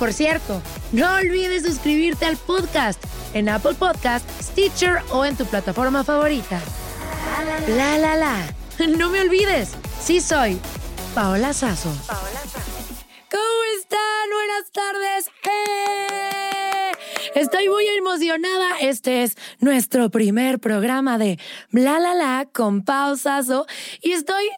Por cierto, no olvides suscribirte al podcast en Apple Podcast, Stitcher o en tu plataforma favorita. La la la. No me olvides, sí soy Paola Sazo. ¿Cómo están? Buenas tardes. ¡Eh! Estoy muy emocionada. Este es nuestro primer programa de Bla La La con Pau Sazo y estoy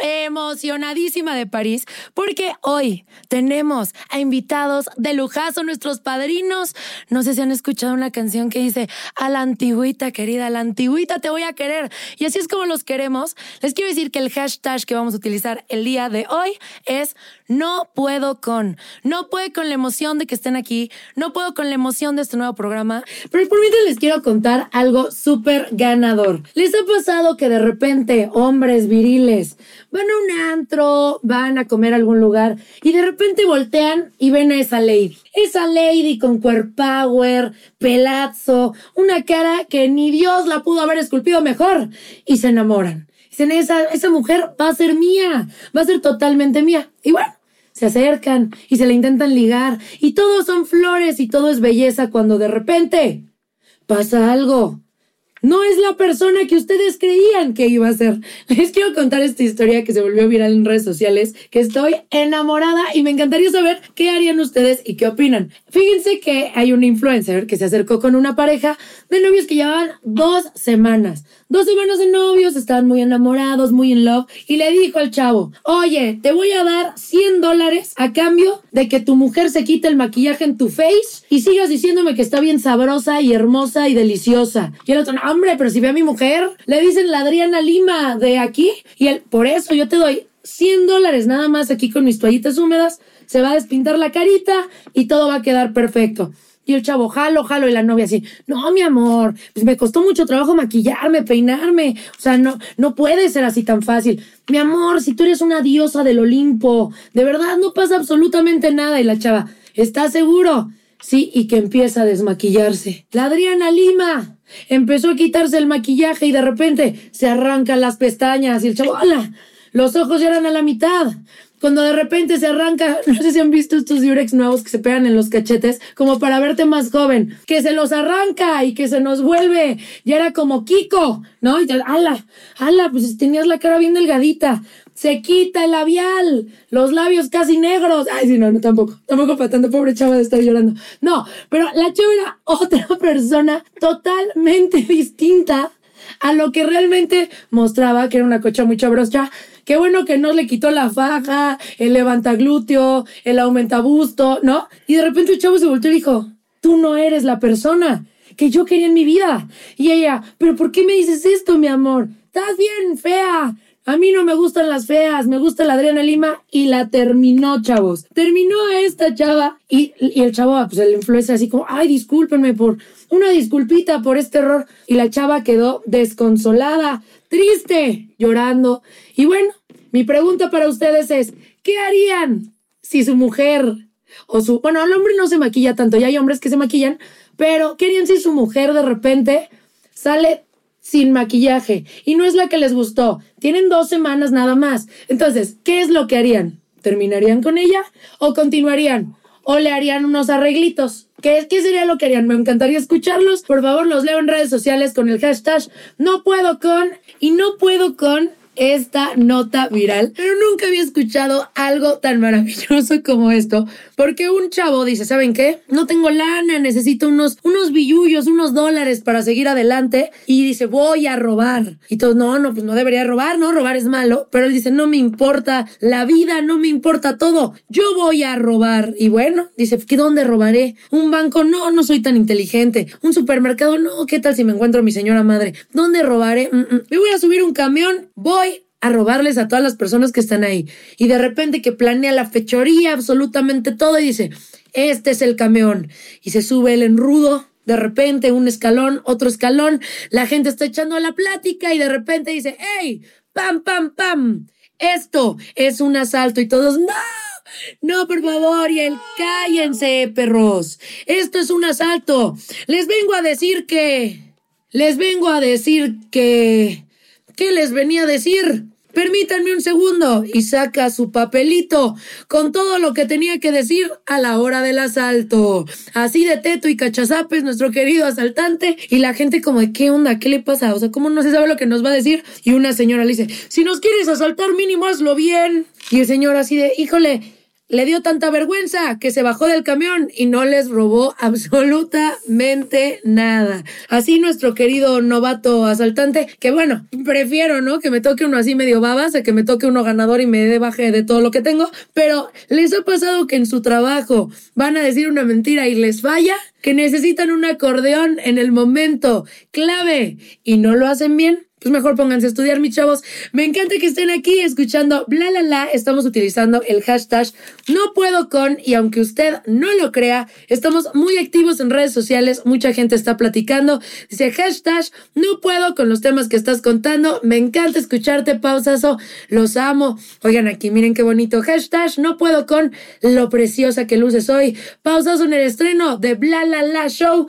emocionadísima de París porque hoy tenemos a invitados de lujazo, nuestros padrinos. No sé si han escuchado una canción que dice a la antigüita querida, a la antigüita te voy a querer. Y así es como los queremos. Les quiero decir que el hashtag que vamos a utilizar el día de hoy es no puedo con. No puedo con la emoción de que estén aquí. No puedo con la emoción de este nuevo programa. Pero por mientras les quiero contar algo súper ganador. ¿Les ha pasado que de repente hombres viriles van a un antro, van a comer a algún lugar y de repente voltean y ven a esa lady? Esa lady con power, pelazo, una cara que ni Dios la pudo haber esculpido mejor y se enamoran. Dicen, esa, esa mujer va a ser mía, va a ser totalmente mía. Y bueno, se acercan y se le intentan ligar y todo son flores y todo es belleza cuando de repente pasa algo. No es la persona que ustedes creían que iba a ser. Les quiero contar esta historia que se volvió viral en redes sociales, que estoy enamorada y me encantaría saber qué harían ustedes y qué opinan. Fíjense que hay un influencer que se acercó con una pareja de novios que llevaban dos semanas. Dos semanas de novios, estaban muy enamorados, muy in love, y le dijo al chavo, oye, te voy a dar 100 dólares a cambio de que tu mujer se quite el maquillaje en tu face y sigas diciéndome que está bien sabrosa y hermosa y deliciosa. Y el otro, hombre, pero si ve a mi mujer, le dicen la Adriana Lima de aquí, y él, por eso yo te doy 100 dólares nada más aquí con mis toallitas húmedas, se va a despintar la carita y todo va a quedar perfecto. Y el chavo, jalo, jalo, y la novia así, no, mi amor, pues me costó mucho trabajo maquillarme, peinarme, o sea, no, no puede ser así tan fácil. Mi amor, si tú eres una diosa del Olimpo, de verdad no pasa absolutamente nada. Y la chava, ¿estás seguro? Sí, y que empieza a desmaquillarse. La Adriana Lima empezó a quitarse el maquillaje y de repente se arrancan las pestañas y el chavo, ¡hala! Los ojos ya eran a la mitad cuando de repente se arranca, no sé si han visto estos Durex nuevos que se pegan en los cachetes, como para verte más joven, que se los arranca y que se nos vuelve, ya era como Kiko, ¿no? Y te, ala, ala, pues tenías la cara bien delgadita, se quita el labial, los labios casi negros. Ay, sí, no, no, tampoco, tampoco para tanto, pobre chava de estar llorando. No, pero la chava era otra persona totalmente distinta a lo que realmente mostraba que era una cocha muy chabrosa Qué bueno que no le quitó la faja, el levantaglúteo, el aumentabusto, ¿no? Y de repente el chavo se volteó y dijo, tú no eres la persona. que yo quería en mi vida. Y ella, pero ¿por qué me dices esto, mi amor? Estás bien fea. A mí no me gustan las feas, me gusta la Adriana Lima y la terminó, chavos. Terminó esta chava y, y el chavo, pues el influencer así como, ay, discúlpenme por una disculpita por este error. Y la chava quedó desconsolada, triste, llorando. Y bueno, mi pregunta para ustedes es, ¿qué harían si su mujer o su, bueno, el hombre no se maquilla tanto, ya hay hombres que se maquillan, pero ¿qué harían si su mujer de repente sale sin maquillaje y no es la que les gustó? Tienen dos semanas nada más. Entonces, ¿qué es lo que harían? ¿Terminarían con ella o continuarían? ¿O le harían unos arreglitos? ¿Qué, ¿Qué sería lo que harían? Me encantaría escucharlos. Por favor, los leo en redes sociales con el hashtag no puedo con y no puedo con esta nota viral, pero nunca había escuchado algo tan maravilloso como esto, porque un chavo dice, ¿saben qué? No tengo lana, necesito unos, unos billullos, unos dólares para seguir adelante, y dice, voy a robar. Y todos, no, no, pues no debería robar, no, robar es malo, pero él dice, no me importa la vida, no me importa todo, yo voy a robar. Y bueno, dice, ¿qué dónde robaré? Un banco, no, no soy tan inteligente. Un supermercado, no, ¿qué tal si me encuentro mi señora madre? ¿Dónde robaré? Mm, mm. Me voy a subir un camión, voy a robarles a todas las personas que están ahí. Y de repente que planea la fechoría, absolutamente todo, y dice, este es el camión. Y se sube el enrudo, de repente un escalón, otro escalón, la gente está echando la plática y de repente dice, ¡Ey! ¡Pam, pam, pam! Esto es un asalto y todos, ¡No! No, por favor, y el cállense, perros. Esto es un asalto. Les vengo a decir que... Les vengo a decir que... ¿Qué les venía a decir? Permítanme un segundo. Y saca su papelito con todo lo que tenía que decir a la hora del asalto. Así de teto y cachazapes nuestro querido asaltante. Y la gente como de qué onda, qué le pasa, o sea, cómo no se sabe lo que nos va a decir y una señora le dice, si nos quieres asaltar mínimo hazlo bien. Y el señor así de, híjole, le dio tanta vergüenza que se bajó del camión y no les robó absolutamente nada. Así nuestro querido novato asaltante, que bueno, prefiero, ¿no? Que me toque uno así medio babas a que me toque uno ganador y me dé baje de todo lo que tengo, pero les ha pasado que en su trabajo van a decir una mentira y les falla, que necesitan un acordeón en el momento clave y no lo hacen bien pues mejor pónganse a estudiar, mis chavos. Me encanta que estén aquí escuchando bla, bla, bla. Estamos utilizando el hashtag no puedo con y aunque usted no lo crea, estamos muy activos en redes sociales. Mucha gente está platicando. Dice hashtag no puedo con los temas que estás contando. Me encanta escucharte, pausazo. Los amo. Oigan aquí, miren qué bonito. Hashtag no puedo con lo preciosa que luces hoy. Pausazo en el estreno de bla, bla, bla show.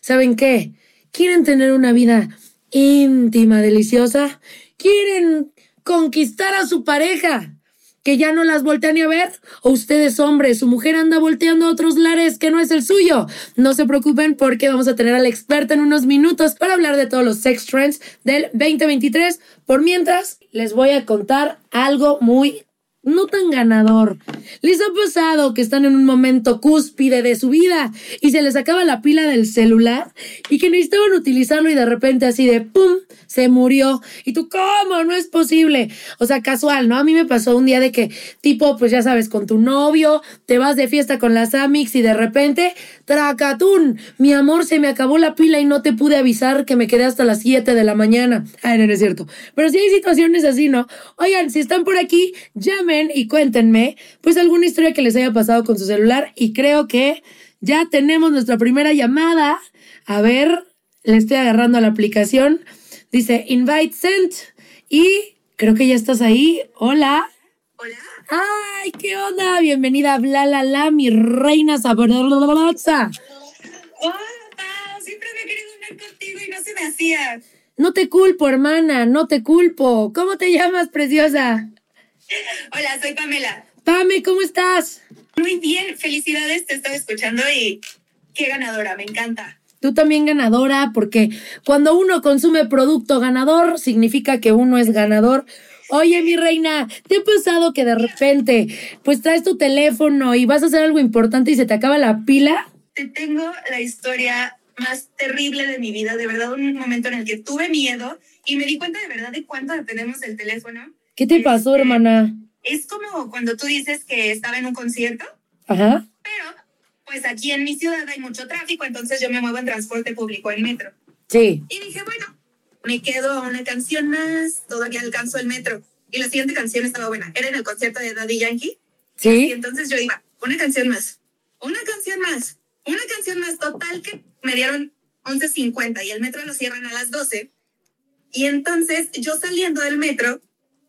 ¿Saben qué? ¿Quieren tener una vida íntima, deliciosa, quieren conquistar a su pareja, que ya no las voltea ni a ver, o ustedes hombres, su mujer anda volteando a otros lares que no es el suyo. No se preocupen porque vamos a tener a la experta en unos minutos para hablar de todos los sex trends del 2023. Por mientras, les voy a contar algo muy no tan ganador. ¿Les ha pasado que están en un momento cúspide de su vida y se les acaba la pila del celular y que necesitaban utilizarlo y de repente así de ¡pum! se murió. Y tú, ¿cómo? No es posible. O sea, casual, ¿no? A mí me pasó un día de que, tipo, pues ya sabes, con tu novio, te vas de fiesta con las Amix y de repente, tracatún, mi amor, se me acabó la pila y no te pude avisar que me quedé hasta las 7 de la mañana. Ay, no, no es cierto. Pero si hay situaciones así, ¿no? Oigan, si están por aquí, llamen y cuéntenme, pues alguna historia que les haya pasado con su celular y creo que ya tenemos nuestra primera llamada. A ver, le estoy agarrando a la aplicación. Dice invite sent y creo que ya estás ahí. Hola. Hola. Ay, ¿qué onda? Bienvenida a Bla La La, mi reina sabrosa. Hola, siempre me he querido hablar contigo y no se me hacía. No te culpo, hermana, no te culpo. ¿Cómo te llamas, preciosa? Hola, soy Pamela. Pame, ¿cómo estás? Muy bien, felicidades, te estoy escuchando y qué ganadora, me encanta. Tú también ganadora, porque cuando uno consume producto ganador, significa que uno es ganador. Oye, mi reina, ¿te ha pasado que de repente, pues traes tu teléfono y vas a hacer algo importante y se te acaba la pila? Te tengo la historia más terrible de mi vida, de verdad, un momento en el que tuve miedo y me di cuenta de verdad de cuánto dependemos del teléfono. ¿Qué te pasó, Este, hermana? Es como cuando tú dices que estaba en un concierto, Ajá. pero pues aquí en mi ciudad hay mucho tráfico, entonces yo me muevo en transporte público, en metro. Sí. Y dije, bueno, me quedo a una canción más, todavía alcanzo el metro. Y la siguiente canción estaba buena, era en el concierto de Daddy Yankee. Y Sí. entonces yo iba, una canción más, una canción más, una canción más. Total que me dieron 11.50 y el metro lo cierran a las 12. Y entonces yo saliendo del metro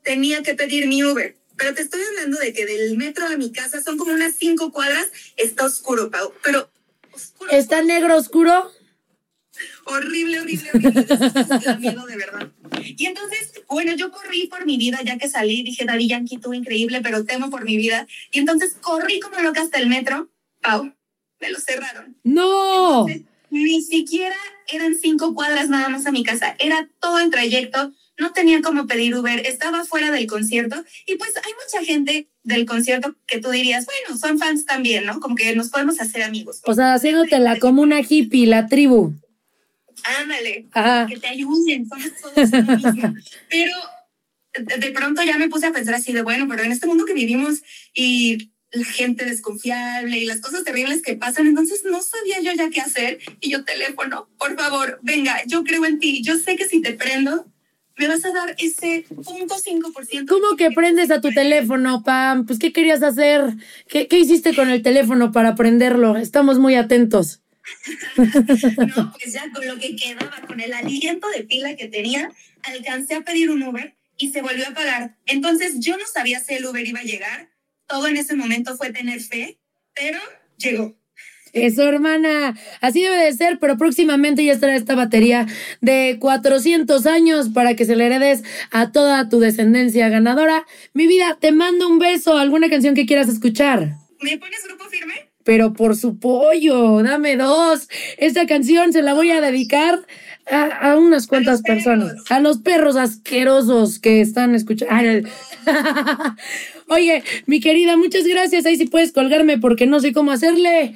tenía que pedir mi Uber. Pero te estoy hablando de que del metro a mi casa son como unas cinco cuadras. Está oscuro, Pau. Pero oscuro. ¿Está negro oscuro? Horrible, horrible, horrible. Da miedo de verdad. Y entonces, bueno, yo corrí por mi vida ya que salí. Dije, Daddy Yankee, tú increíble, pero temo por mi vida. Y entonces corrí como loca hasta el metro. Pau, me lo cerraron. No. Entonces, ni siquiera eran cinco cuadras nada más a mi casa. Era todo el trayecto. No tenía como pedir Uber. Estaba fuera del concierto. Y pues hay mucha gente del concierto que tú dirías, bueno, son fans también, ¿no? Como que nos podemos hacer amigos. O sea, haciéndotela como una hippie, la tribu. Ándale. Ajá. que te ayuden, somos todos uno mismo. Pero de, pronto ya me puse a pensar así de, bueno, pero en este mundo que vivimos y la gente desconfiable y las cosas terribles que pasan, entonces no sabía yo ya qué hacer. Y yo, teléfono, por favor, venga, yo creo en ti. Yo sé que si te prendo, me vas a dar ese punto cinco por ciento. ¿Cómo que prendes a tu teléfono, Pam? Pues, ¿qué querías hacer? ¿Qué, qué hiciste con el teléfono para prenderlo? Estamos muy atentos. No, pues ya con lo que quedaba, con el aliento de pila que tenía, alcancé a pedir un Uber y se volvió a pagar. Entonces yo no sabía si el Uber iba a llegar. Todo en ese momento fue tener fe, pero llegó. Eso, hermana. Así debe de ser, pero próximamente ya estará esta batería de 400 años para que se le heredes a toda tu descendencia ganadora. Mi vida, te mando un beso. ¿Alguna canción que quieras escuchar? ¿Me pones grupo firme? Pero por su pollo, dame dos. Esta canción se la voy a dedicar a, a unas cuantas perros. personas. A los perros asquerosos que están escuchando. Oye, mi querida, muchas gracias. Ahí sí puedes colgarme porque no sé cómo hacerle.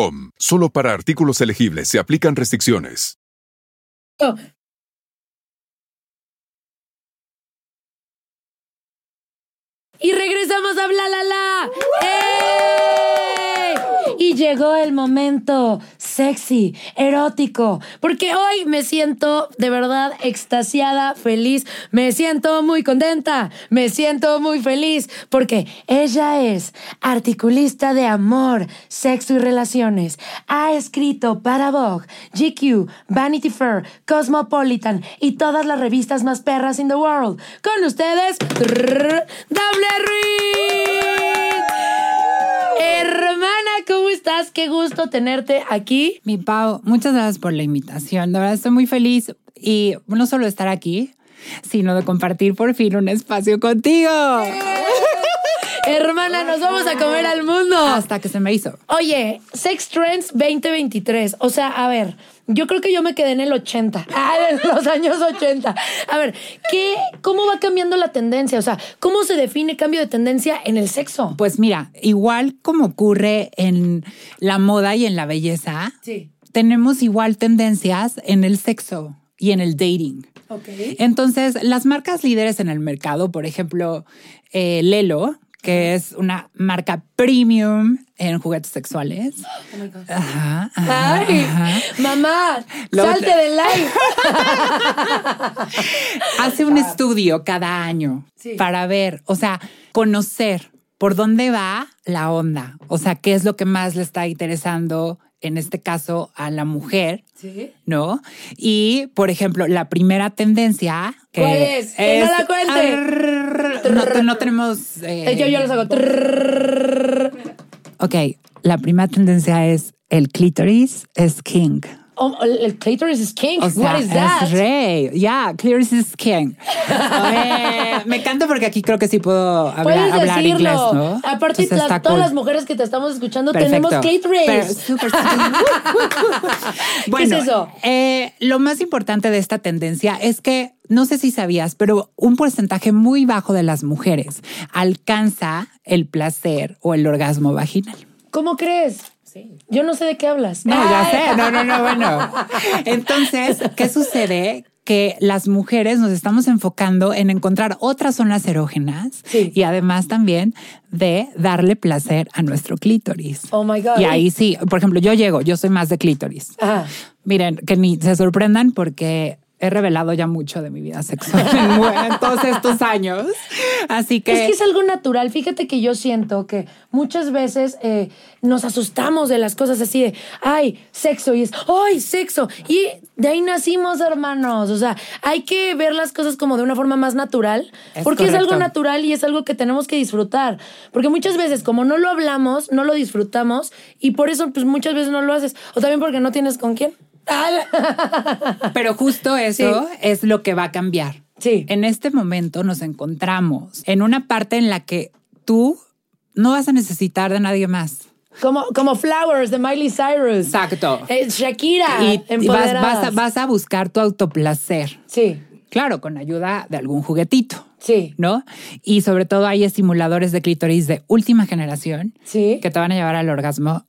Solo para artículos elegibles se aplican restricciones. Y regresamos a Bla La La. ¡Eh! Llegó el momento sexy, erótico, porque hoy me siento de verdad extasiada, feliz, me siento muy contenta, me siento muy feliz, porque ella es articulista de amor, sexo y relaciones. Ha escrito para Vogue, GQ, Vanity Fair, Cosmopolitan y todas las revistas más perras in the world. Con ustedes, Dable Ruiz. Hermana, ¿cómo estás? Qué gusto tenerte aquí. Mi Pau, muchas gracias por la invitación. De verdad estoy muy feliz y no solo estar aquí, sino de compartir por fin un espacio contigo. Hermana, nos vamos a comer al mundo. Hasta que se me hizo. Oye, Sex Trends 2023. O sea, a ver, yo creo que yo me quedé en el 80. Ah, en los años 80. A ver, ¿qué, ¿cómo va cambiando la tendencia? O sea, ¿cómo se define cambio de tendencia en el sexo? Pues mira, igual como ocurre en la moda y en la belleza, Sí. tenemos igual tendencias en el sexo y en el dating. Ok. Entonces, las marcas líderes en el mercado, por ejemplo, eh, Lelo, que es una marca premium en juguetes sexuales. Oh my God. Ajá, ajá, Ay, ajá. mamá, salte del live. Hace un estudio cada año Sí. para ver, o sea, conocer por dónde va la onda, o sea, qué es lo que más le está interesando, en este caso, a la mujer. Sí. ¿No? Y, por ejemplo, la primera tendencia. Que ¿Cuál es? Que no la cuente. No, te- no tenemos. eh, Eh, Yo, yo los hago. Ok, la primera tendencia es el clítoris es king. Oh, el clitoris is king. O sea, What is that? es rey. Ya, Clearance is king. Me encanta porque aquí creo que sí puedo hablar, Puedes hablar decirlo. inglés, ¿no? Aparte, Entonces las- todas cool. las mujeres que te estamos escuchando Perfecto. tenemos clitoris. Pero súper. bueno, es eso? eh, lo más importante de esta tendencia es que, no sé si sabías, pero un porcentaje muy bajo de las mujeres alcanza el placer o el orgasmo vaginal. ¿Cómo crees? Yo no sé de qué hablas. No, ya sé, no, no, no, bueno. Entonces, ¿qué sucede? Que las mujeres nos estamos enfocando en encontrar otras zonas erógenas Sí. y además también de darle placer a nuestro clítoris. Oh my God. Y ahí sí, por ejemplo, yo llego, yo soy más de clítoris. Ajá. Miren, que ni se sorprendan porque he revelado ya mucho de mi vida sexual en, todos estos años. Así que... Es que es algo natural. Fíjate que yo siento que muchas veces eh, nos asustamos de las cosas así de, ay, sexo, y es, ay, sexo. Y de ahí nacimos, hermanos. O sea, hay que ver las cosas como de una forma más natural, Es porque es algo natural y es algo que tenemos que disfrutar. Porque muchas veces, como no lo hablamos, no lo disfrutamos, y por eso, pues muchas veces no lo haces. O también porque no tienes con quién. Pero justo eso Sí. es lo que va a cambiar. Sí. En este momento nos encontramos en una parte en la que tú no vas a necesitar de nadie más. Como, como Flowers de Miley Cyrus. Exacto. Eh, Shakira. Y, y vas, vas a, vas a buscar tu autoplacer. Sí, Claro, con ayuda de algún juguetito, sí. ¿no? Y sobre todo hay estimuladores de clítoris de última generación Sí. que te van a llevar al orgasmo.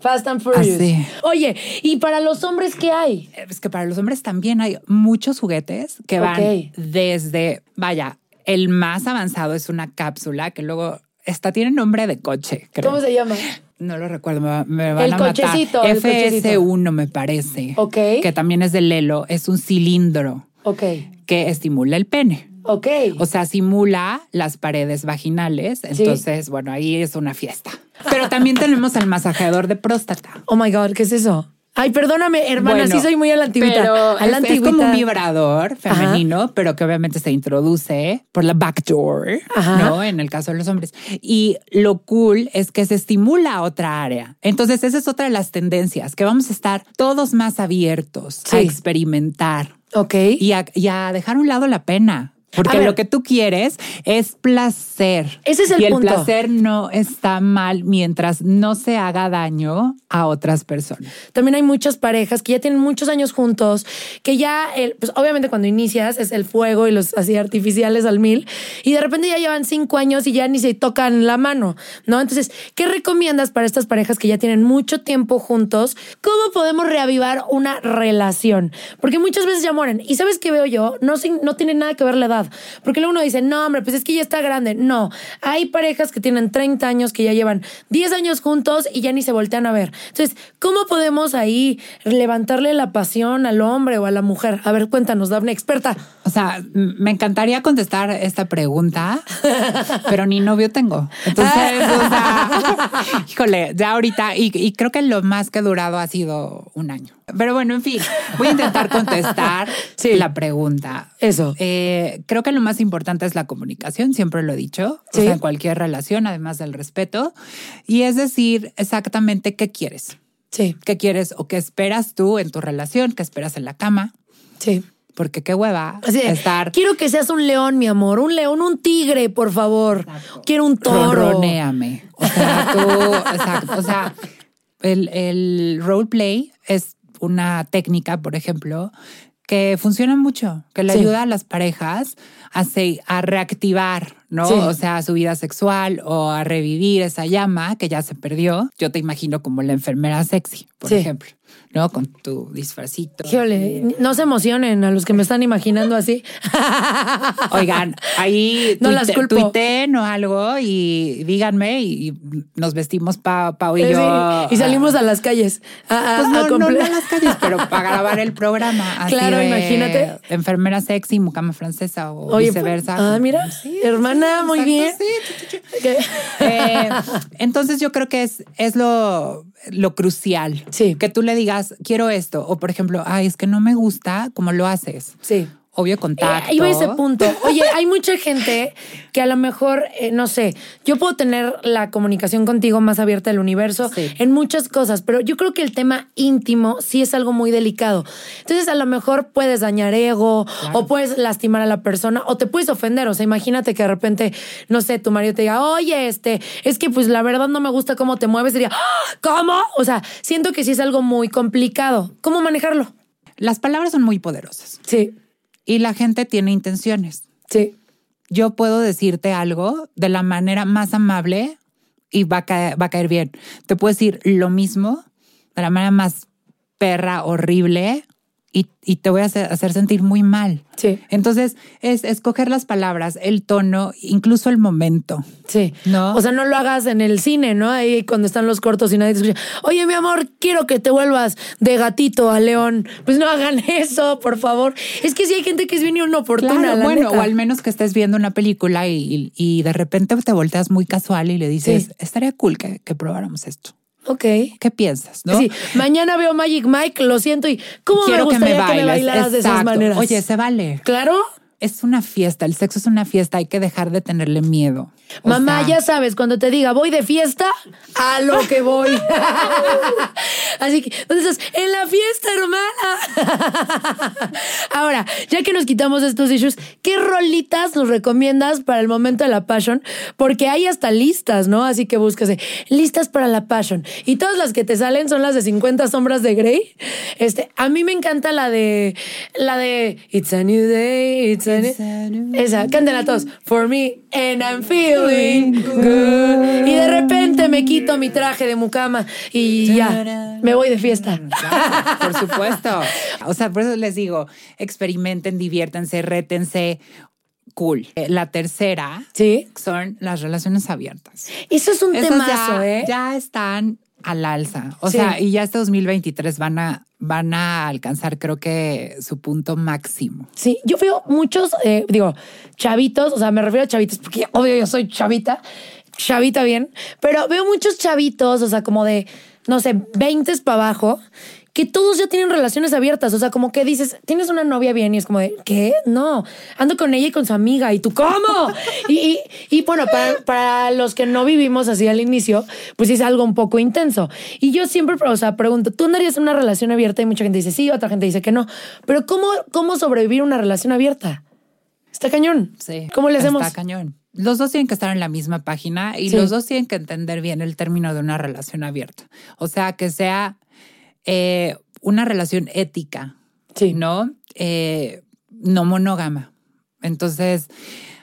Fast and Furious. Así. Oye, ¿y para los hombres qué hay? Es que para los hombres también hay muchos juguetes que van desde, vaya, el más avanzado es una cápsula que luego esta tiene nombre de coche. creo. ¿Cómo se llama? No lo recuerdo, me, me van El a matar. cochecito, el FS1 me parece. Ok. Que también es de Lelo, es un cilindro Ok, que estimula el pene. Ok. O sea, simula las paredes vaginales. Entonces, bueno, ahí es una fiesta. Pero también tenemos el masajeador de próstata. oh my God, ¿qué es eso? Ay, perdóname, hermana, Bueno, sí soy muy a la antigüita. Pero a la es, es como un vibrador femenino, pero que obviamente se introduce por la backdoor. ¿no? En el caso de los hombres. Y lo cool es que se estimula otra área. Entonces, esa es otra de las tendencias, que vamos a estar todos más abiertos a experimentar Ok. y a, y a dejar a un lado la pena. Porque lo que tú quieres es placer. Ese es el y el punto. placer no está mal mientras no se haga daño a otras personas. También hay muchas parejas que ya tienen muchos años juntos, que ya, el, pues obviamente cuando inicias es el fuego y los así artificiales al mil, y de repente ya llevan cinco años y ya ni se tocan la mano, ¿no? Entonces, ¿qué recomiendas para estas parejas que ya tienen mucho tiempo juntos? ¿Cómo podemos reavivar una relación? Porque muchas veces ya mueren. Y ¿sabes qué veo yo? No, no tiene nada que ver la edad. Porque luego uno dice, no, hombre, pues es que ya está grande. No, hay parejas que tienen 30 años, que ya llevan 10 años juntos y ya ni se voltean a ver. Entonces, ¿cómo podemos ahí levantarle la pasión al hombre o a la mujer? A ver, cuéntanos, Dafne, experta. O sea, me encantaría contestar esta pregunta, pero ni novio tengo. Entonces, o sea, híjole, ya ahorita, y, y creo que lo más que he durado ha sido un año. Pero bueno, en fin, voy a intentar contestar Sí. la pregunta. Eso. Eh, creo que lo más importante es la comunicación, siempre lo he dicho, Sí. o sea, en cualquier relación, además del respeto, y es decir exactamente qué quieres. Sí, ¿Qué quieres o qué esperas tú en tu relación? ¿Qué esperas en la cama? sí. Porque qué hueva estar quiero que seas un león, mi amor, un león, un tigre, por favor. Quiero un toro. Ronronéame. O sea, tú, exacto. O sea, el, el roleplay es una técnica, por ejemplo, que funciona mucho, que le Sí. ayuda a las parejas a, se- a reactivar, ¿no? Sí. O sea, su vida sexual o a revivir esa llama que ya se perdió. Yo te imagino como la enfermera sexy, por Sí. ejemplo, ¿no? Con tu disfrazito. Híjole, no se emocionen a los que me están imaginando así. Oigan, ahí No las culpo. tuiteen o algo y díganme y, nos vestimos pa, Pau y Sí, yo. y salimos a las calles. a- Pues a no, a las calles, pero para grabar el programa. así Claro, de imagínate. Enfermera sexy, mucama francesa o Oye, viceversa. Ah, mira, Sí, hermana, muy bien. exacto, sí. Eh, entonces yo creo que es, es lo, lo crucial. Sí. Que tú le digas, quiero esto. O por ejemplo, ay, es que no me gusta cómo lo haces. Sí. Obvio contacto. Eh, iba a ese punto. Oye, hay mucha gente que a lo mejor, eh, no sé, yo puedo tener la comunicación contigo más abierta del universo Sí. en muchas cosas, pero yo creo que el tema íntimo sí es algo muy delicado. Entonces, a lo mejor puedes dañar ego o puedes lastimar a la persona o te puedes ofender. O sea, imagínate que de repente, no sé, tu marido te diga, oye, este, es que pues la verdad no me gusta cómo te mueves. Diría, "Ah, ¿cómo? O sea, siento que sí es algo muy complicado. ¿Cómo manejarlo? Las palabras son muy poderosas Sí, y la gente tiene intenciones. sí. Yo puedo decirte algo de la manera más amable y va a caer, va a caer bien. Te puedo decir lo mismo de la manera más perra, horrible y, y te voy a hacer, hacer sentir muy mal. Sí. Entonces, es escoger las palabras, el tono, incluso el momento. Sí. ¿No? O sea, no lo hagas en el cine, ¿no? Ahí cuando están los cortos y nadie te escucha. Oye, mi amor, quiero que te vuelvas de gatito a león. Pues no hagan eso, por favor. Es que sí hay gente que es bien inoportuna. Claro, la bueno, neta. o al menos que estés viendo una película y, y- y de repente te volteas muy casual y le dices, Sí. estaría cool que, que probáramos esto. Ok. ¿Qué piensas? ¿no? Sí, mañana veo Magic Mike, lo siento, y ¿cómo Quiero me que gustaría me que me, bailes. bailaras de esas maneras? Oye, se vale. ¿Claro? Es una fiesta, el sexo es una fiesta, hay que dejar de tenerle miedo. O Mamá, sea, ya sabes, cuando te diga voy de fiesta, a lo que voy. Así que, ¿dónde estás? En la fiesta, hermana. Ahora, ya que nos quitamos estos issues, ¿qué rolitas nos recomiendas para el momento de la passion? Porque hay hasta listas, ¿no? Así que búscase listas para la passion. Y todas las que te salen son las de 50 sombras de Grey. Este, a mí me encanta la de la de It's a new day, it's a new, It's a new esa, todos. For me and I'm feeling good. Y de repente me quito mi traje de mucama y ya, me voy de fiesta. Claro, por supuesto. O sea, por eso les digo, experimenten, diviértanse, rétense. Cool. Eh, La tercera Sí. son las relaciones abiertas. Eso es un Esas temazo, ya, ¿eh? ya están al alza. O Sí. sea, y ya este 2023 van a, van a alcanzar, creo que, su punto máximo. Sí, yo veo muchos, eh, digo, chavitos, o sea, me refiero a chavitos porque obvio yo soy chavita, chavita bien, pero veo muchos chavitos, o sea, como de, no sé, 20 para abajo, que todos ya tienen relaciones abiertas, o sea, como que dices, tienes una novia bien y es como de, ¿qué? No, ando con ella y con su amiga, ¿y tú cómo? y, y, y bueno, para, para los que no vivimos así al inicio, pues es algo un poco intenso. Y yo siempre, o sea, pregunto, ¿tú andarías en una relación abierta? Y mucha gente dice sí, otra gente dice que no, pero ¿cómo, cómo sobrevivir a una relación abierta? Está cañón. Sí. ¿Cómo le hacemos? Está cañón. Los dos tienen que estar en la misma página y Sí. los dos tienen que entender bien el término de una relación abierta. O sea, que sea eh, una relación ética, Sí. ¿no? Eh, no monógama. Entonces,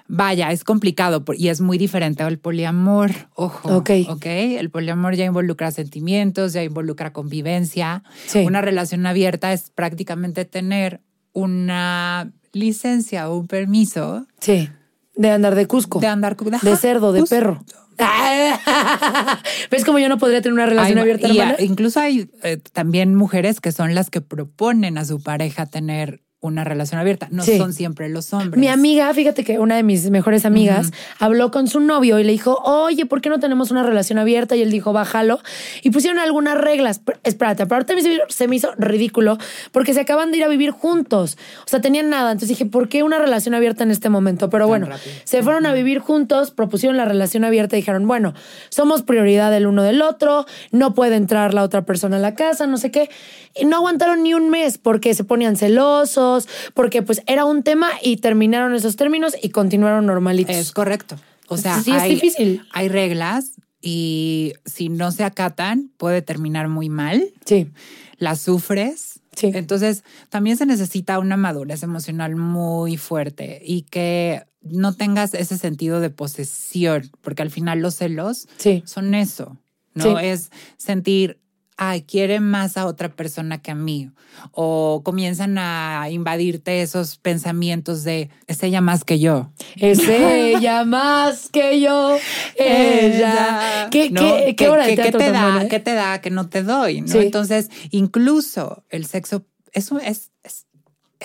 vaya, es complicado y es muy diferente al poliamor. Ojo. Ok. Ok. El poliamor ya involucra sentimientos, ya involucra convivencia. Sí. Una relación abierta es prácticamente tener una licencia o un permiso Sí. De andar de Cusco. de andar de cerdo, de perro. ¿Ves cómo yo no podría tener una relación Hay- abierta, y, a- incluso hay eh, también mujeres que son las que proponen a su pareja tener una relación abierta. No Sí. son siempre los hombres. Mi amiga, fíjate que una de mis mejores amigas habló con su novio y le dijo, oye, ¿por qué no tenemos una relación abierta? Y él dijo, bájalo. Y pusieron algunas reglas. Pero, espérate, ahorita a mí se me- se me hizo ridículo porque se acaban de ir a vivir juntos. O sea, tenían nada. Entonces dije, ¿por qué una relación abierta en este momento? Pero bueno, rápido. se fueron a vivir juntos, propusieron la relación abierta y dijeron, bueno, somos prioridad del uno del otro, no puede entrar la otra persona a la casa, no sé qué. Y no aguantaron ni un mes porque se ponían celosos, porque pues era un tema y terminaron esos términos y continuaron normalitos. Es correcto. O sea, Sí, es hay, difícil. hay reglas y si no se acatan puede terminar muy mal. Sí, Las sufres. Sí. Entonces, también se necesita una madurez emocional muy fuerte y que no tengas ese sentido de posesión, porque al final los celos sí. son eso, ¿no? Sí. Es sentir, ay, quiere más a otra persona que a mí. O comienzan a invadirte esos pensamientos de, es ella más que yo. Es ella más que yo, ella. ¿Qué, ¿no? qué, qué hora qué te da? eh? ¿Qué te da? que no te doy? ¿no? Sí. Entonces, incluso el sexo, eso es, es,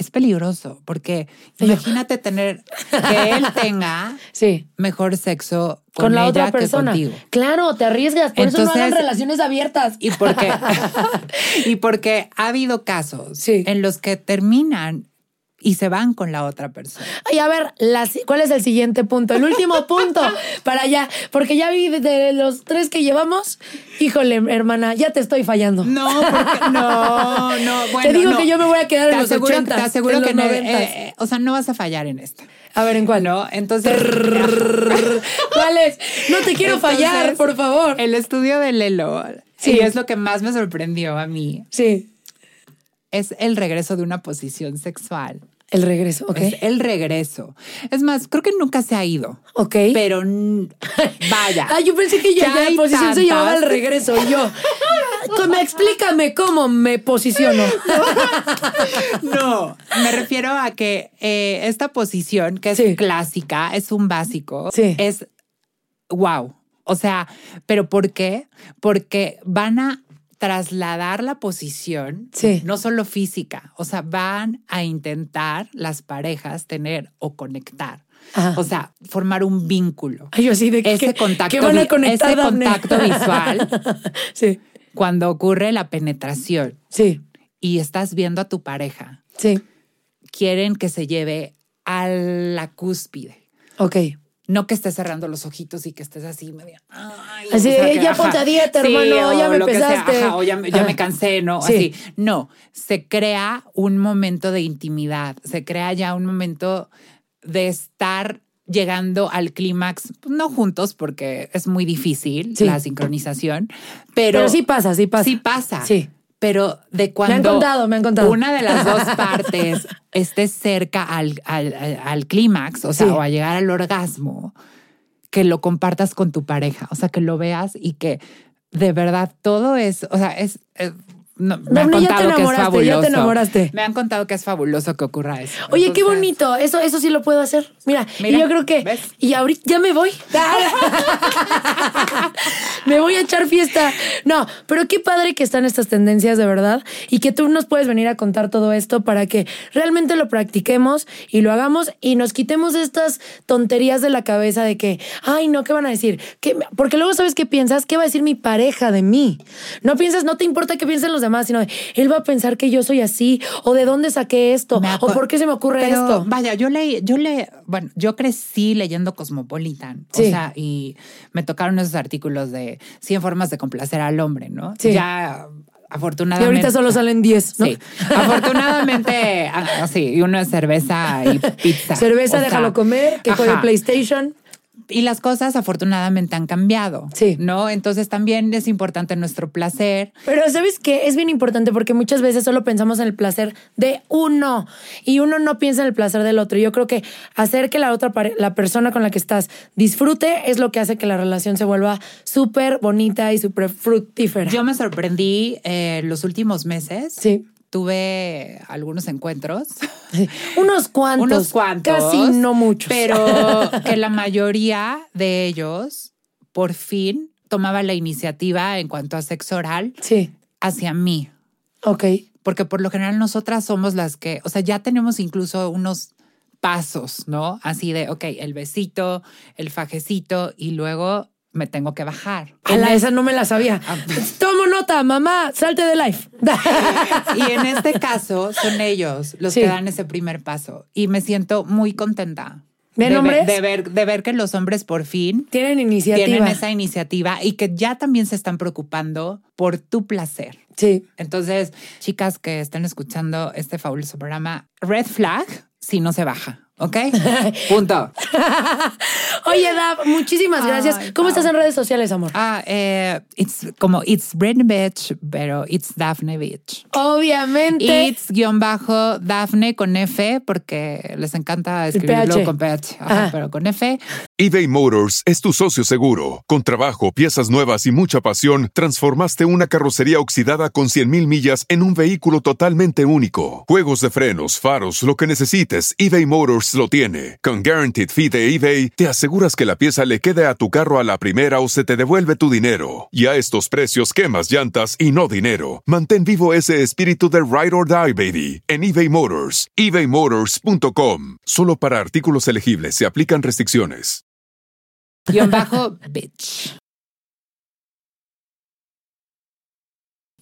es peligroso, porque imagínate tener, que él tenga Sí. mejor sexo con, Con, la ella otra persona. que contigo. Claro, te arriesgas. Por eso no hagan relaciones abiertas. Y porque, y porque ha habido casos Sí. en los que terminan y se van con la otra persona. Y a ver, las- ¿cuál es el siguiente punto? El último punto para allá. Porque ya vi de los tres que llevamos, híjole, hermana, ya te estoy fallando. No, porque, no, no. Bueno, Te digo no. que yo me voy a quedar en los aseguro- 80s, Te aseguro en que no, 90s. eh, o sea, no vas a fallar en esta. A ver, ¿en cuál? No, entonces. ¿Cuál es? No te quiero fallar, por favor. El estudio de Lelo, Sí. y es lo que más me sorprendió a mí, Sí, es el regreso de una posición sexual. El regreso, ok. Es el regreso. Es más, creo que nunca se ha ido. Ok. Pero vaya. Ay, yo pensé que ya, la posición se llamaba el regreso. Y yo, ¿cómo- explícame cómo me posiciono. No, me refiero a que eh, esta posición, que es Sí. clásica, es un básico, Sí. es wow. O sea, ¿pero por qué? Porque van a trasladar la posición, Sí. no solo física, o sea, van a intentar las parejas tener o conectar. Ajá. O sea, formar un vínculo. Ay, yo así de que, Ese contacto que van a conectar, ese contacto visual. sí, Cuando ocurre la penetración sí, y estás viendo a tu pareja, sí. quieren que se lleve a la cúspide. Ok. No que estés cerrando los ojitos y que estés así medio. ay, Así o sea, de, que, ya ponte dieta, Sí, hermano, ya me sea, ajá, o ya, me- ya me cansé, ¿no? Sí. Así. No, se crea un momento de intimidad, se crea ya un momento de estar llegando al clímax, pues, no juntos porque es muy difícil Sí. la sincronización, pero, Pero sí pasa, sí pasa. Sí pasa. Sí. Pero de cuando contado, me han contado. una de las dos partes esté cerca al, al, al- al clímax, o sea, Sí. o a llegar al orgasmo, que lo compartas con tu pareja, o sea, que lo veas y que de verdad todo es, o sea, es... es- no, me han Dafne, ya te contado que es enamoraste, ya te fabuloso. enamoraste. Me han contado que es fabuloso que ocurra eso. Oye, qué bonito. Eso, eso sí lo puedo hacer. Mira, Mira, y yo creo que. ¿ves? Y ahorita ya me voy. me voy a echar fiesta. No, pero qué padre que están estas tendencias de verdad y que tú nos puedes venir a contar todo esto para que realmente lo practiquemos y lo hagamos y nos quitemos estas tonterías de la cabeza de que, ay, no, ¿qué van a decir? ¿Qué? Porque luego sabes qué piensas, ¿qué va a decir mi pareja de mí? No piensas, no te importa qué piensen los demás, sino de, él va a pensar que yo soy así o de dónde saqué esto o por qué se me ocurre Pero, esto. Vaya, yo leí, yo le, bueno, yo crecí leyendo Cosmopolitan. Sí. O sea, y me tocaron esos artículos de 100 formas de complacer al hombre, ¿no? Sí. Ya, Y afortunadamente. ahorita solo salen 10, ¿no? Sí. Afortunadamente, ah, sí, y una cerveza y pizza. Cerveza, O sea, déjalo comer, que juegue. PlayStation. Y las cosas afortunadamente han cambiado. Sí. ¿No? Entonces también es importante nuestro placer. Pero ¿sabes qué? Es bien importante porque muchas veces solo pensamos en el placer de uno y uno no piensa en el placer del otro. Yo creo que hacer que la otra la persona con la que estás disfrute es lo que hace que la relación se vuelva súper bonita y súper fructífera. Yo me sorprendí eh, los últimos meses. Sí. Tuve algunos encuentros. Unos cuantos. unos cuantos. Casi no muchos. Pero que la mayoría de ellos, por fin, tomaba la iniciativa en cuanto a sexo oral Sí. hacia mí. Ok. Porque por lo general nosotras somos las que, o sea, ya tenemos incluso unos pasos, ¿no? Así de, ok, el besito, el fajecito y luego me tengo que bajar. A la esa no me la sabía. Ah. Tomo nota, mamá, salte de live. Y en este caso son ellos los Sí. que dan ese primer paso. Y me siento muy contenta. ¿Ven, de, ver- de ver, de ver que los hombres por fin Tienen iniciativa. tienen esa iniciativa y que ya también se están preocupando por tu placer. Sí. Entonces, chicas que estén escuchando este fabuloso programa, red flag si no se baja, ¿ok? Punto. Oye, Dab, muchísimas gracias. Ay, ¿Cómo estás en redes sociales, amor? Ah, eh, it's como It's Britney Bitch, pero It's Daphne Bitch. Obviamente. It's guion bajo Daphne con F, porque les encanta escribirlo PH. con PH, ajá, Ajá. pero con F. eBay Motors es tu socio seguro. Con trabajo, piezas nuevas y mucha pasión, transformaste una carrocería oxidada con 100.000 millas en un vehículo totalmente único. Juegos de frenos, faros, lo que necesites, eBay Motors lo tiene. Con Guaranteed Fee de eBay, te aseguras que la pieza le quede a tu carro a la primera o se te devuelve tu dinero. Y a estos precios, quemas llantas y no dinero. Mantén vivo ese espíritu de Ride or Die, baby, en eBay Motors. ebaymotors.com. Solo para artículos elegibles se aplican restricciones. Guión bajo Bitch.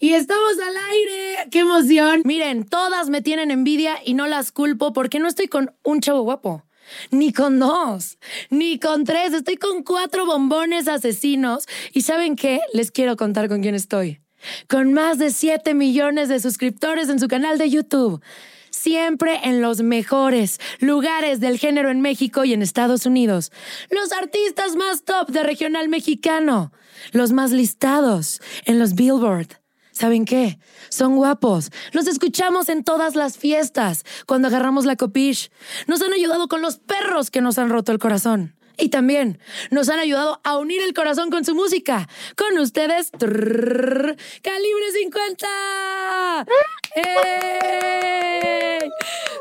Y estamos al aire. ¡Qué emoción! Miren, todas me tienen envidia y no las culpo porque no estoy con un chavo guapo. Ni con dos, ni con tres, estoy con cuatro bombones asesinos. ¿Y saben qué? Les quiero contar con quién estoy. Con más de 7 millones de suscriptores en su canal de YouTube. Siempre en los mejores lugares del género en México y en Estados Unidos. Los artistas más top de regional mexicano. Los más listados en los Billboard. ¿Saben qué? Son guapos. Los escuchamos en todas las fiestas, cuando agarramos la copish. Nos han ayudado con los perros que nos han roto el corazón. Y también nos han ayudado a unir el corazón con su música. Con ustedes, trrr, Calibre 50. ¡Ey!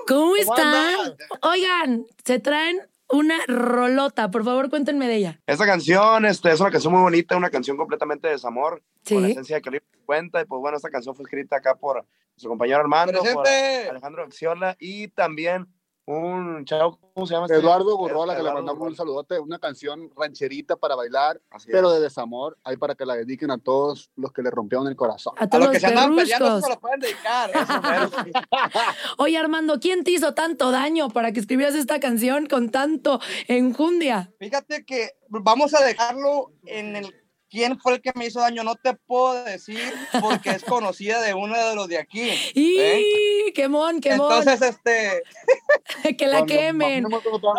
¿Cómo están? Oigan, se traen una rolota. Por favor, cuéntenme de ella. Esta canción este, es una canción muy bonita, una canción completamente de desamor, Sí. con la esencia de Calibre 50. Y pues bueno, esta canción fue escrita acá por su compañero Armando, por. Alejandro Axiola y también un chavo, ¿cómo se llama? este? Eduardo Gurrola, que le mandamos un Gurrola. saludote, una canción rancherita para bailar, Así es. pero de desamor, ahí para que la dediquen a todos los que le rompieron el corazón. A A todos los que los se andaban peleando, perruscos. se lo pueden dedicar. Oye, Armando, ¿quién te hizo tanto daño para que escribieras esta canción con tanto enjundia? Fíjate que vamos a dejarlo en el quién fue el que me hizo daño. No te puedo decir porque es conocida de uno de los de aquí. ¡Y ¿eh? quemón, quemón! Entonces, este, que la quemen.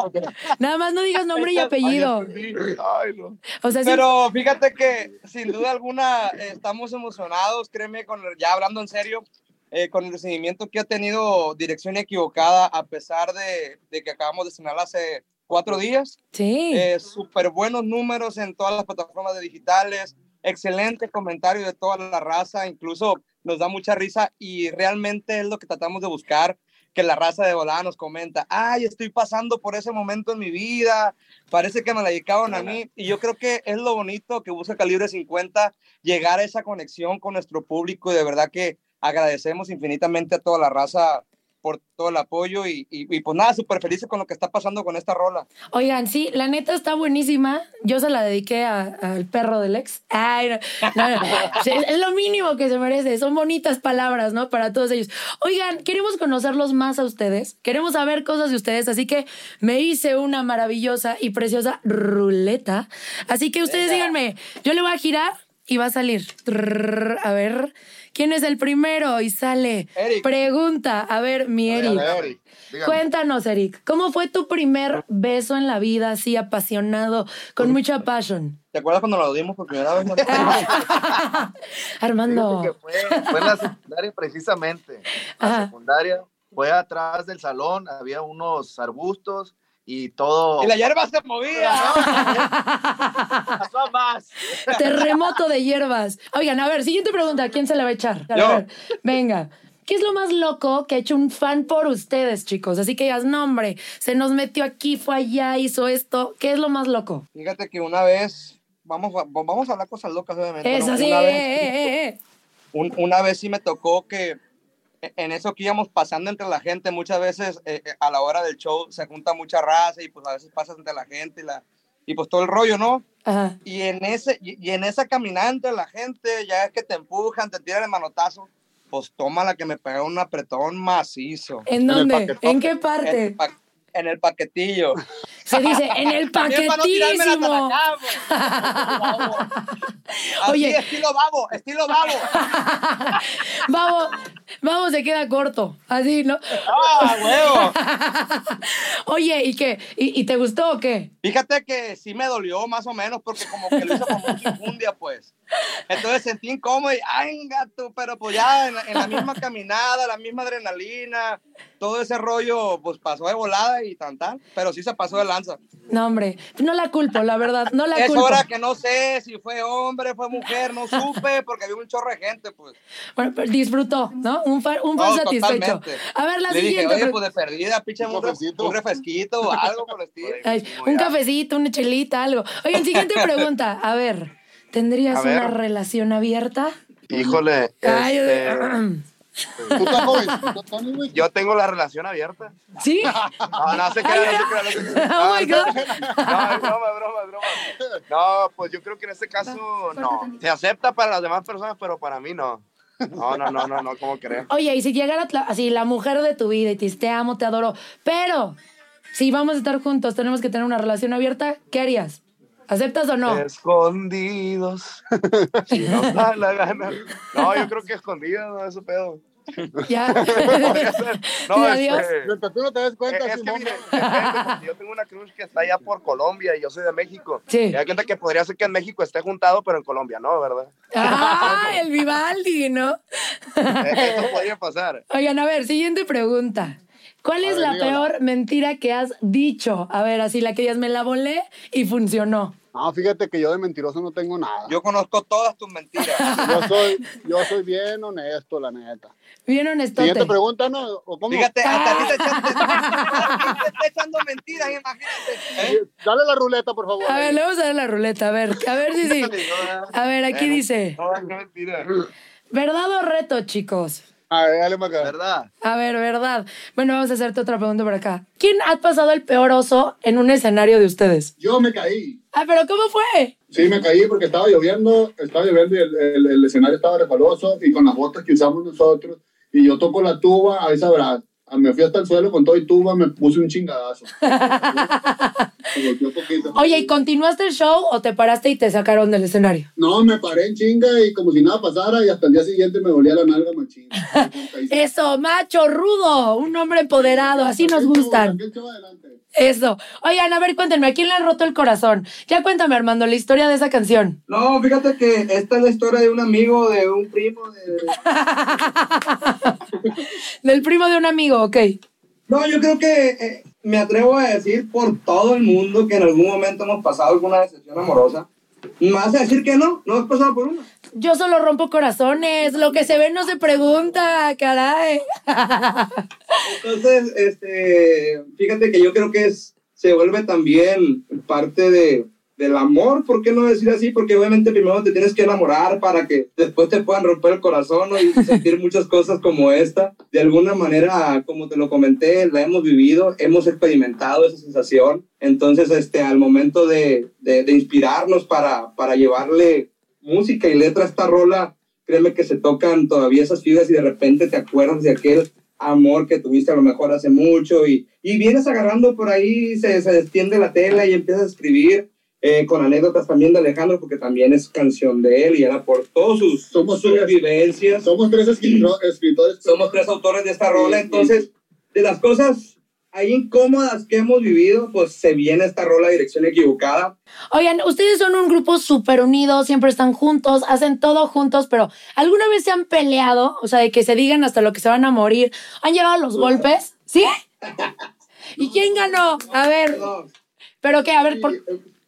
Nada más no digas nombre y apellido. Ay, no. O sea, sí- pero fíjate que sin duda alguna estamos emocionados, créeme, con el- ya hablando en serio, eh, con el recibimiento que ha tenido Dirección Equivocada, a pesar de, de que acabamos de estrenar hace cuatro días. sí. eh, súper buenos números en todas las plataformas de digitales, excelente comentario de toda la raza, incluso nos da mucha risa y realmente es lo que tratamos de buscar, que la raza de volada nos comenta, ay, estoy pasando por ese momento en mi vida, parece que me la dedicaron a mí y yo creo que es lo bonito que busca Calibre 50, llegar a esa conexión con nuestro público y de verdad que agradecemos infinitamente a toda la raza por todo el apoyo y, y, y pues nada, súper felices con lo que está pasando con esta rola. Oigan, sí, la neta está buenísima. Yo se la dediqué al perro del ex. Ay, no, no, no. Sí, Es lo mínimo que se merece. Son bonitas palabras, ¿no? Para todos ellos. Oigan, queremos conocerlos más a ustedes. Queremos saber cosas de ustedes. Así que me hice una maravillosa y preciosa ruleta. Así que ustedes díganme, yo le voy a girar y va a salir. Trrr, A ver, ¿quién es el primero? Y sale. Eric. Pregunta. A ver, mi Eric. Dígame. Cuéntanos, Eric, ¿cómo fue tu primer beso en la vida, así apasionado, con mucha pasión? ¿Te acuerdas cuando lo dimos por primera vez? Armando. Que fue, fue en la secundaria precisamente. Ajá. La secundaria fue atrás del salón, había unos arbustos y todo. y la hierba se movía. pasó más. Terremoto de hierbas. Oigan, a ver, siguiente pregunta, ¿quién se la va a echar? A Yo. ver, venga. ¿Qué es lo más loco que ha hecho un fan por ustedes, chicos? Así que digas, no, hombre, se nos metió aquí, fue allá, hizo esto. ¿Qué es lo más loco? Fíjate que una vez, vamos a, vamos a hablar cosas locas, obviamente. Es ¿no? así. Una eh, vez, eh, eh. un- una vez sí me tocó que en eso que íbamos pasando entre la gente, muchas veces eh, eh, a la hora del show se junta mucha raza y pues a veces pasas entre la gente y, la, y pues todo el rollo, ¿no? Ajá. Y en, ese, y, y en esa caminada entre la gente, ya es que te empujan, te tiran el manotazo, pues toma la que me pegó un apretón macizo. ¿En el dónde? ¿En qué En el, parte? pa- en el paquetillo. Se dice, en el paquetísimo. Oye. estilo babo, estilo babo. Vamos, vamos, se queda corto. Así, ¿no? ¡Ah, huevo! Oye, ¿y qué? ¿Y, y te gustó o qué? Fíjate que sí me dolió más o menos porque como que lo hizo con mucha infundia, pues. Entonces sentí incómodo y, ay, gato, pero pues ya en, la- en la misma caminada, la misma adrenalina, todo ese rollo, pues pasó de volada y tan tan, pero sí se pasó de lanza. No, hombre, no la culpo, la verdad, no la Es culpo. hora que no sé si fue hombre, fue mujer, no supe porque había un chorro de gente, pues. Bueno, pero disfrutó, ¿no? Un fan, un fan No, satisfecho. totalmente. A ver, la Le dije, siguiente. oye, pre- pues de perdida, pinche Un cafecito. un refresquito o algo por el estilo. Ay, un cafecito, una chelita, algo. Oigan, siguiente pregunta. A ver, ¿tendrías una relación abierta? Híjole, Ay, este, yo tengo la relación abierta. ¿Sí? No, no se crea, no se crea, no crea. Oh my No, God. No, es broma, es broma, es broma. No, pues yo creo que en este caso no. Se acepta para las demás personas, pero para mí no. No, no, no, no, no, ¿cómo crees? Oye, y si llegara así la mujer de tu vida y te dice, te amo, te adoro, pero si vamos a estar juntos, tenemos que tener una relación abierta, ¿qué harías? ¿Aceptas o no? Escondidos. si nos da la gana. No, yo creo que escondidos, no, eso pedo. Ya. No, este, Mientras tú no te des cuenta, es que mire, yo tengo una cruz que está allá por Colombia y yo soy de México. Sí. Y hay cuenta que podría ser que en México esté juntado, pero en Colombia no, ¿verdad? Ah, el Vivaldi, ¿no? Eso podría pasar. Oigan, a ver, siguiente pregunta. ¿Cuál es ver, la peor mentira que has dicho? A ver, así la que digas, me la volé y funcionó. No, fíjate que yo de mentiroso no tengo nada. Yo conozco todas tus mentiras. Yo soy, yo soy bien honesto, la neta. Bien honestote. Siguiente pregunta, ¿no? ¿O cómo? Fíjate, hasta a ti te está echando mentiras, imagínate. ¿eh? Dale la ruleta, por favor. A ver, le vamos a dar la ruleta, a ver, a ver si sí. A ver, aquí dice, No, mentira. ¿verdad o reto, chicos? A ver, dale para acá. ¿Verdad? A ver, ¿verdad? Bueno, vamos a hacerte otra pregunta por acá. ¿Quién ha pasado el peor oso en un escenario de ustedes? Yo me caí. Ah, pero ¿cómo fue? Sí, me caí porque estaba lloviendo, estaba lloviendo y el, el- el escenario estaba resbaloso y con las botas que usamos nosotros. Y yo toco la tuba, ahí sabrás. Ah, Me fui hasta el suelo con todo y tuba, me puse un chingadazo. Me golpeó poquito. Oye, ¿y continuaste el show o te paraste y te sacaron del escenario? No, me paré en chinga y como si nada pasara y hasta el día siguiente me dolía la nalga machín. Eso, macho, rudo, un hombre empoderado, así nos gustan. Eso. Oigan, a ver, cuéntenme, ¿a quién le han roto el corazón? Ya cuéntame, Armando, la historia de esa canción. No, fíjate que esta es la historia de un amigo, de un primo, de... Del primo de un amigo, ok. No, yo creo que eh, me atrevo a decir por todo el mundo que en algún momento hemos pasado alguna decepción amorosa. ¿Me vas a decir que no? ¿No has pasado por una? Yo solo rompo corazones, lo que se ve no se pregunta, caray. Entonces, este, fíjate que yo creo que es, se vuelve también parte de, del amor, ¿por qué no decir así? Porque obviamente primero te tienes que enamorar para que después te puedan romper el corazón ¿no? y sentir muchas cosas como esta. De alguna manera, como te lo comenté, la hemos vivido, hemos experimentado esa sensación. Entonces, este, al momento de, de, de inspirarnos para, para llevarle música y letra a esta rola, créeme que se tocan todavía esas fibras y de repente te acuerdas de aquel amor que tuviste a lo mejor hace mucho y, y vienes agarrando por ahí, se, se extiende la tela y empiezas a escribir eh, con anécdotas también de Alejandro, porque también es canción de él y era por todas sus, Somos sus tres. vivencias. Somos tres escritores. escritores Somos tres autores de esta rola, Sí, entonces de las cosas ahí incómodas que hemos vivido, pues se viene esta rola dirección equivocada. Oigan, ustedes son un grupo súper unido, siempre están juntos, hacen todo juntos, pero ¿alguna vez se han peleado? O sea, de que se digan hasta lo que se van a morir. ¿Han llegado a los golpes? ¿Sí? ¿Y quién ganó? A ver, ¿pero qué? A ver, por...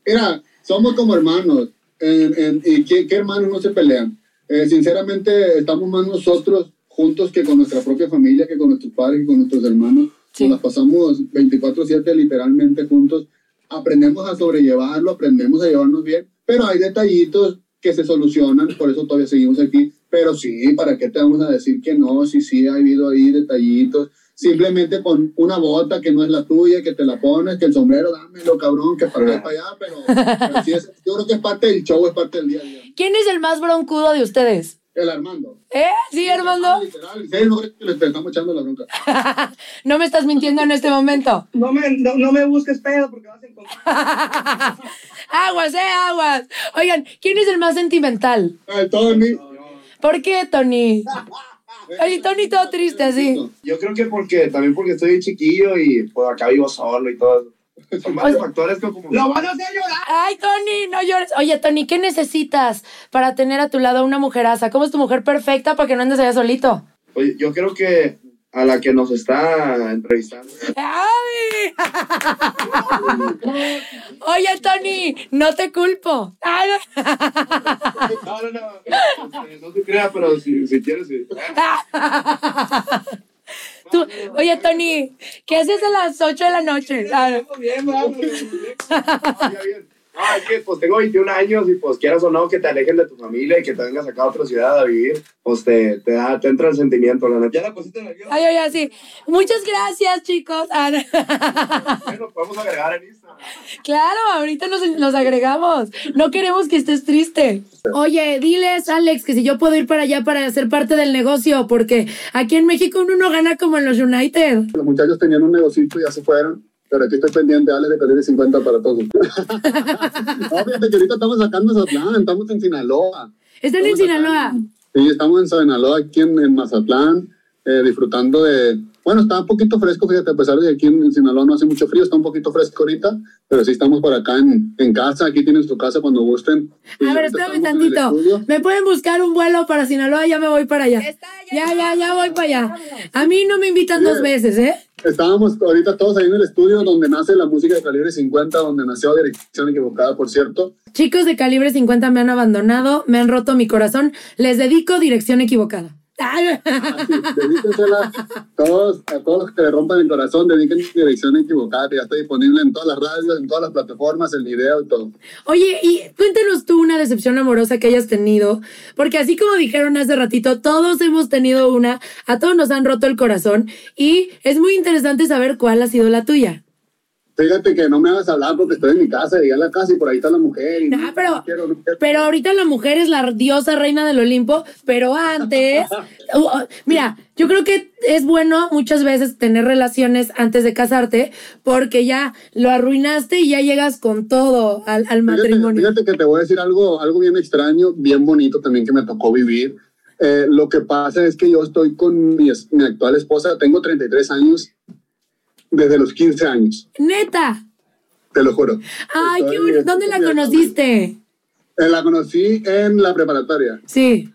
Mira, somos como hermanos. En- en- ¿Y qué, qué hermanos no se pelean? Eh, sinceramente, estamos más nosotros juntos que con nuestra propia familia, que con nuestros padres, que con nuestros hermanos. Sí. Nos las pasamos 24-7 literalmente juntos. Aprendemos a sobrellevarlo, aprendemos a llevarnos bien, pero hay detallitos que se solucionan, por eso todavía seguimos aquí. Pero sí, ¿para qué te vamos a decir que no? Sí, sí, ha habido ahí detallitos. Simplemente con una bota que no es la tuya, que te la pones, que el sombrero, dámelo, cabrón, que para allá, pero, pero sí es, yo creo que es parte del show, es parte del día a día. ¿quién es el más broncudo de ustedes? El Armando. ¿Eh? ¿Sí, Armando? Literal, sí, no creo que le estamos echando la bronca. No me estás mintiendo en este momento. No me, no, no me busques pedo porque vas a encontrar. Aguas, eh, aguas. Oigan, ¿quién es el más sentimental? El Tony. ¿Por qué, Tony? Oye, Tony todo triste así. Yo creo que porque, también porque estoy chiquillo y pues acá vivo solo y todo. Son varios factores que como... ¡Lo van a hacer llorar! Ay, Tony, no llores. Oye, Tony, ¿qué necesitas para tener a tu lado una mujeraza? ¿Cómo es tu mujer perfecta para que no andes allá solito? Oye, yo creo que a la que nos está entrevistando. ¡Ay! Oye, Tony, no te culpo. No. No, no, no. este, No se crea, pero si, si quieres, sí. Tú- oye, Tony, ¿qué haces a las 8 de la noche? Ah, Bien, bien. Ah, es que pues tengo 21 años y pues quieras o no que te alejen de tu familia y que te vengas acá a otra ciudad a vivir, pues te, te, da, te entra el sentimiento, la neta. Ya la pusiste en el. Ay, ay, ay, sí. Muchas gracias, chicos. Ah, no. Bueno, podemos agregar en Instagram. Claro, ahorita nos, nos agregamos. No queremos que estés triste. Oye, diles, Alex, que si yo puedo ir para allá para ser parte del negocio, porque aquí en México uno no gana como en los United. Los muchachos tenían un negocito y ya se fueron. Pero aquí estoy pendiente, Alex, de Calibre 50 para todos. no, fíjate que ahorita estamos sacando Mazatlán, estamos en Sinaloa. ¿Están en Sinaloa? Sí, estamos en Sinaloa, aquí en, en Mazatlán, eh, disfrutando de... Bueno, está un poquito fresco, fíjate, a pesar de que aquí en, en Sinaloa no hace mucho frío, está un poquito fresco ahorita, pero sí estamos por acá en, en casa, aquí tienen su casa cuando gusten. Y A ver, espérame tantito. ¿Me pueden buscar un vuelo para Sinaloa? Ya me voy para allá. Ya, ya, ya voy para allá. A mí no me invitan dos veces, ¿eh? Estábamos ahorita todos ahí en el estudio donde nace la música de Calibre 50, donde nació Dirección Equivocada, por cierto. Chicos de calibre 50 me han abandonado, me han roto mi corazón. Les dedico dirección equivocada. Ay. Dedíquensela todos, a todos los que le rompan el corazón, dediquen Dirección Equivocada, ya está disponible en todas las radios, en todas las plataformas, el video y todo. Oye, y cuéntanos tú una decepción amorosa que hayas tenido, porque así como dijeron hace ratito, todos hemos tenido una, a todos nos han roto el corazón y es muy interesante saber cuál ha sido la tuya. Fíjate que no me hagas hablar porque estoy en mi casa, llegué a la casa y por ahí está la mujer. Y No, no, pero- no quiero, no quiero. Pero ahorita la mujer es la diosa reina del Olimpo, pero antes, uh, uh, mira, yo creo que es bueno muchas veces tener relaciones antes de casarte porque ya lo arruinaste y ya llegas con todo al, al Fíjate, matrimonio. fíjate que te voy a decir algo, algo bien extraño, bien bonito también que me tocó vivir. Eh, lo que pasa es que yo estoy con mi, mi actual esposa, tengo 33 años, desde los 15 años, Neta. te lo juro. Ay, qué bonito. ¿Dónde la conociste? Eh, la conocí en la preparatoria. Sí.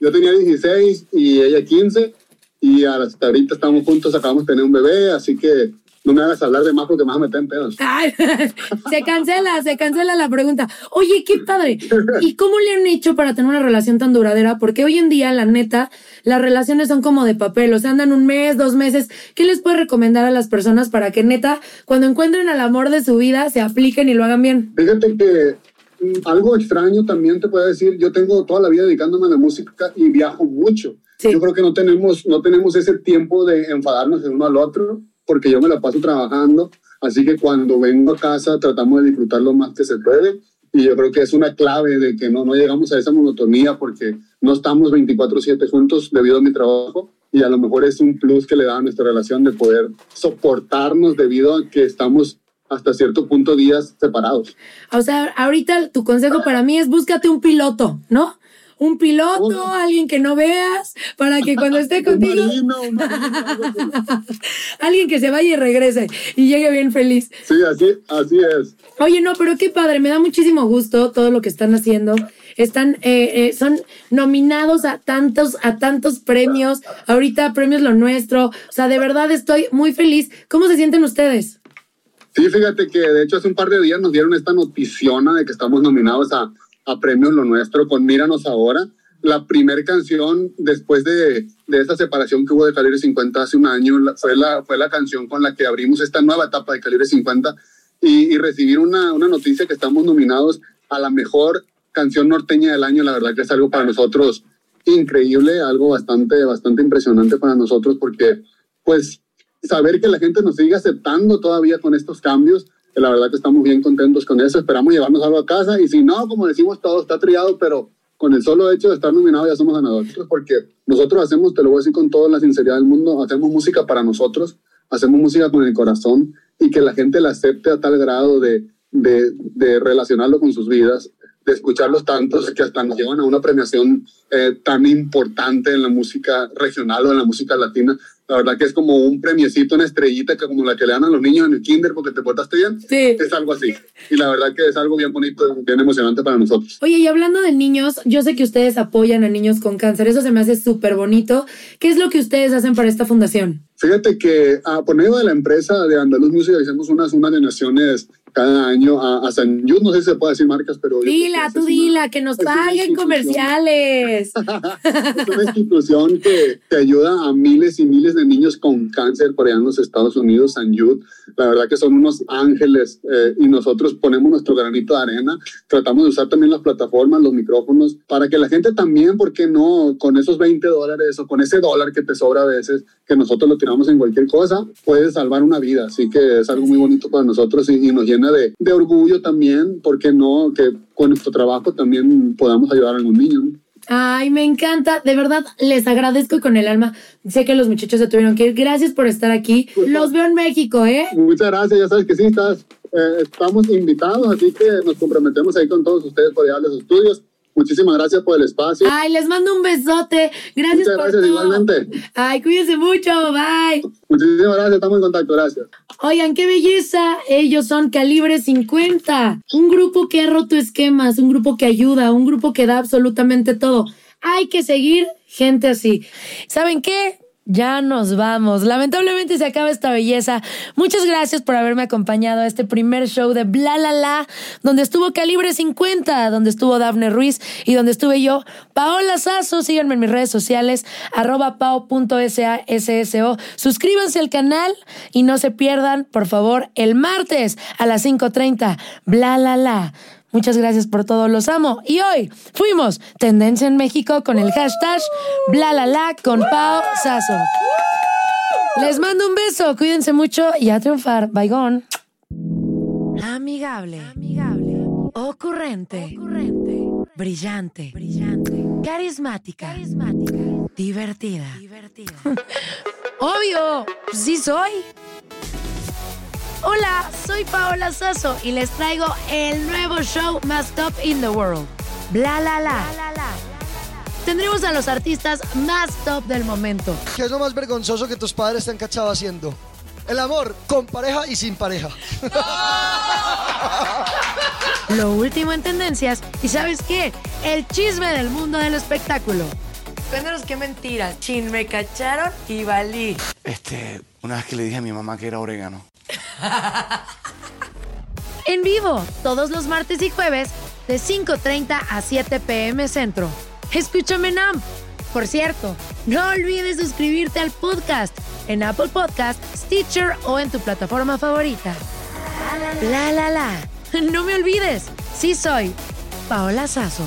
Yo tenía 16 y ella 15 y hasta ahorita estamos juntos, acabamos de tener un bebé, así que no me hagas hablar de más porque me vas a meter en pedos. Ay, se cancela, se cancela la pregunta. Oye, qué padre. ¿Y cómo le han hecho para tener una relación tan duradera? Porque hoy en día, la neta, las relaciones son como de papel, o sea, andan un mes, dos meses. ¿Qué les puede recomendar a las personas para que neta, cuando encuentren al amor de su vida, se apliquen y lo hagan bien? Fíjate que mm, algo extraño también te puedo decir, yo tengo toda la vida dedicándome a la música y viajo mucho. Sí. Yo creo que no tenemos, no tenemos ese tiempo de enfadarnos el uno al otro, porque yo me la paso trabajando, así que cuando vengo a casa tratamos de disfrutar lo más que se puede. Y yo creo que es una clave de que no, no llegamos a esa monotonía porque no estamos 24/7 juntos debido a mi trabajo y a lo mejor es un plus que le da a nuestra relación de poder soportarnos debido a que estamos hasta cierto punto días separados. O sea, ahorita tu consejo para mí es búscate un piloto, ¿no? Un piloto, alguien que no veas, para que cuando esté Un contigo, marino, un marino, algo así. alguien que se vaya y regrese y llegue bien feliz. Sí, así, así es. Oye, no, pero qué padre, me da muchísimo gusto todo lo que están haciendo. Están, eh, eh, son nominados a tantos, a tantos premios. Ahorita premios lo nuestro. O sea, de verdad estoy muy feliz. ¿Cómo se sienten ustedes? Sí, fíjate que de hecho hace un par de días nos dieron esta noticiona de que estamos nominados a, a Premios Lo Nuestro con Míranos Ahora. La primera canción después de, de esta separación que hubo de Calibre 50 hace un año fue, la, fue la canción con la que abrimos esta nueva etapa de Calibre 50 y, y recibir una, una noticia que estamos nominados a la mejor canción norteña del año, la verdad que es algo para nosotros increíble, algo bastante, bastante impresionante para nosotros porque pues saber que la gente nos sigue aceptando todavía con estos cambios, eh, la verdad que estamos bien contentos con eso, esperamos llevarnos algo a casa y si no, como decimos, todo está triado, pero con el solo hecho de estar nominado ya somos ganadores, porque nosotros hacemos, te lo voy a decir con toda la sinceridad del mundo, hacemos música para nosotros, hacemos música con el corazón y que la gente la acepte a tal grado de, de, de relacionarlo con sus vidas, de escucharlos tantos que hasta nos llevan a una premiación eh, tan importante en la música regional o en la música latina. La verdad que es como un premiecito, una estrellita que como la que le dan a los niños en el kinder porque te portaste bien. Sí. Es algo así. Y la verdad que es algo bien bonito, bien emocionante para nosotros. Oye, y hablando de niños, yo sé que ustedes apoyan a niños con cáncer. Eso se me hace súper bonito. ¿Qué es lo que ustedes hacen para esta fundación? Fíjate que a por medio de la empresa de Andaluz Music hacemos unas, unas donaciones cada año a, a San Jude, no sé si se puede decir marcas, pero... Dila, tú dila, que nos paguen comerciales. es una institución que, que ayuda a miles y miles de niños con cáncer por allá en los Estados Unidos, San Jude. La verdad que son unos ángeles eh, y nosotros ponemos nuestro granito de arena. Tratamos de usar también las plataformas, los micrófonos, para que la gente también, ¿por qué no? Con esos 20 dólares o con ese dólar que te sobra a veces, que nosotros lo tiramos en cualquier cosa, puede salvar una vida. Así que es algo muy bonito para nosotros y, y nos llena de, de, orgullo también, porque no? Que con nuestro trabajo también podamos ayudar a algún niño. ¿no? Ay, me encanta. De verdad, les agradezco con el alma. Sé que los muchachos se tuvieron que ir. Gracias por estar aquí. Los veo en México, ¿eh? Muchas gracias. Ya sabes que sí, estás, eh, estamos invitados, así que nos comprometemos ahí con todos ustedes por llevar los estudios. Muchísimas gracias por el espacio. Ay, les mando un besote. Gracias Muchas por gracias, todo. igualmente. Ay, cuídense mucho. Bye. Muchísimas gracias, estamos en contacto, gracias. Oigan, qué belleza. Ellos son Calibre 50. Un grupo que ha roto esquemas, un grupo que ayuda, un grupo que da absolutamente todo. Hay que seguir gente así. ¿Saben qué? Ya nos vamos. Lamentablemente se acaba esta belleza. Muchas gracias por haberme acompañado a este primer show de Bla La La, donde estuvo Calibre 50, donde estuvo Dafne Ruiz y donde estuve yo, Paola Sazo. Síganme en mis redes sociales, arroba pao.sasso. Suscríbanse al canal y no se pierdan, por favor, el martes a las 5.30. Bla La La. Muchas gracias por todo, los amo. Y hoy fuimos Tendencia en México con el hashtag bla la la con Pao Sazo. Les mando un beso, cuídense mucho y a triunfar. Bye Amigable, amigable, ocurrente, brillante, carismática, divertida. Obvio, sí soy. Hola, soy Paola Sasso y les traigo el nuevo show más top in the world. Bla la la. Tendremos a los artistas más top del momento. ¿Qué es lo más vergonzoso que tus padres te han cachado haciendo? El amor con pareja y sin pareja. Lo último en tendencias y ¿sabes qué? El chisme del mundo del espectáculo. Cuéntanos qué mentira. Chin, me cacharon y valí. Este, una vez que le dije a mi mamá que era orégano. En vivo, todos los martes y jueves, de 5.30 a 7 pm centro. Escúchame en AMP. Por cierto, no olvides suscribirte al podcast en Apple Podcast, Stitcher o en tu plataforma favorita. La la la. No me olvides, sí soy Paola Sazo.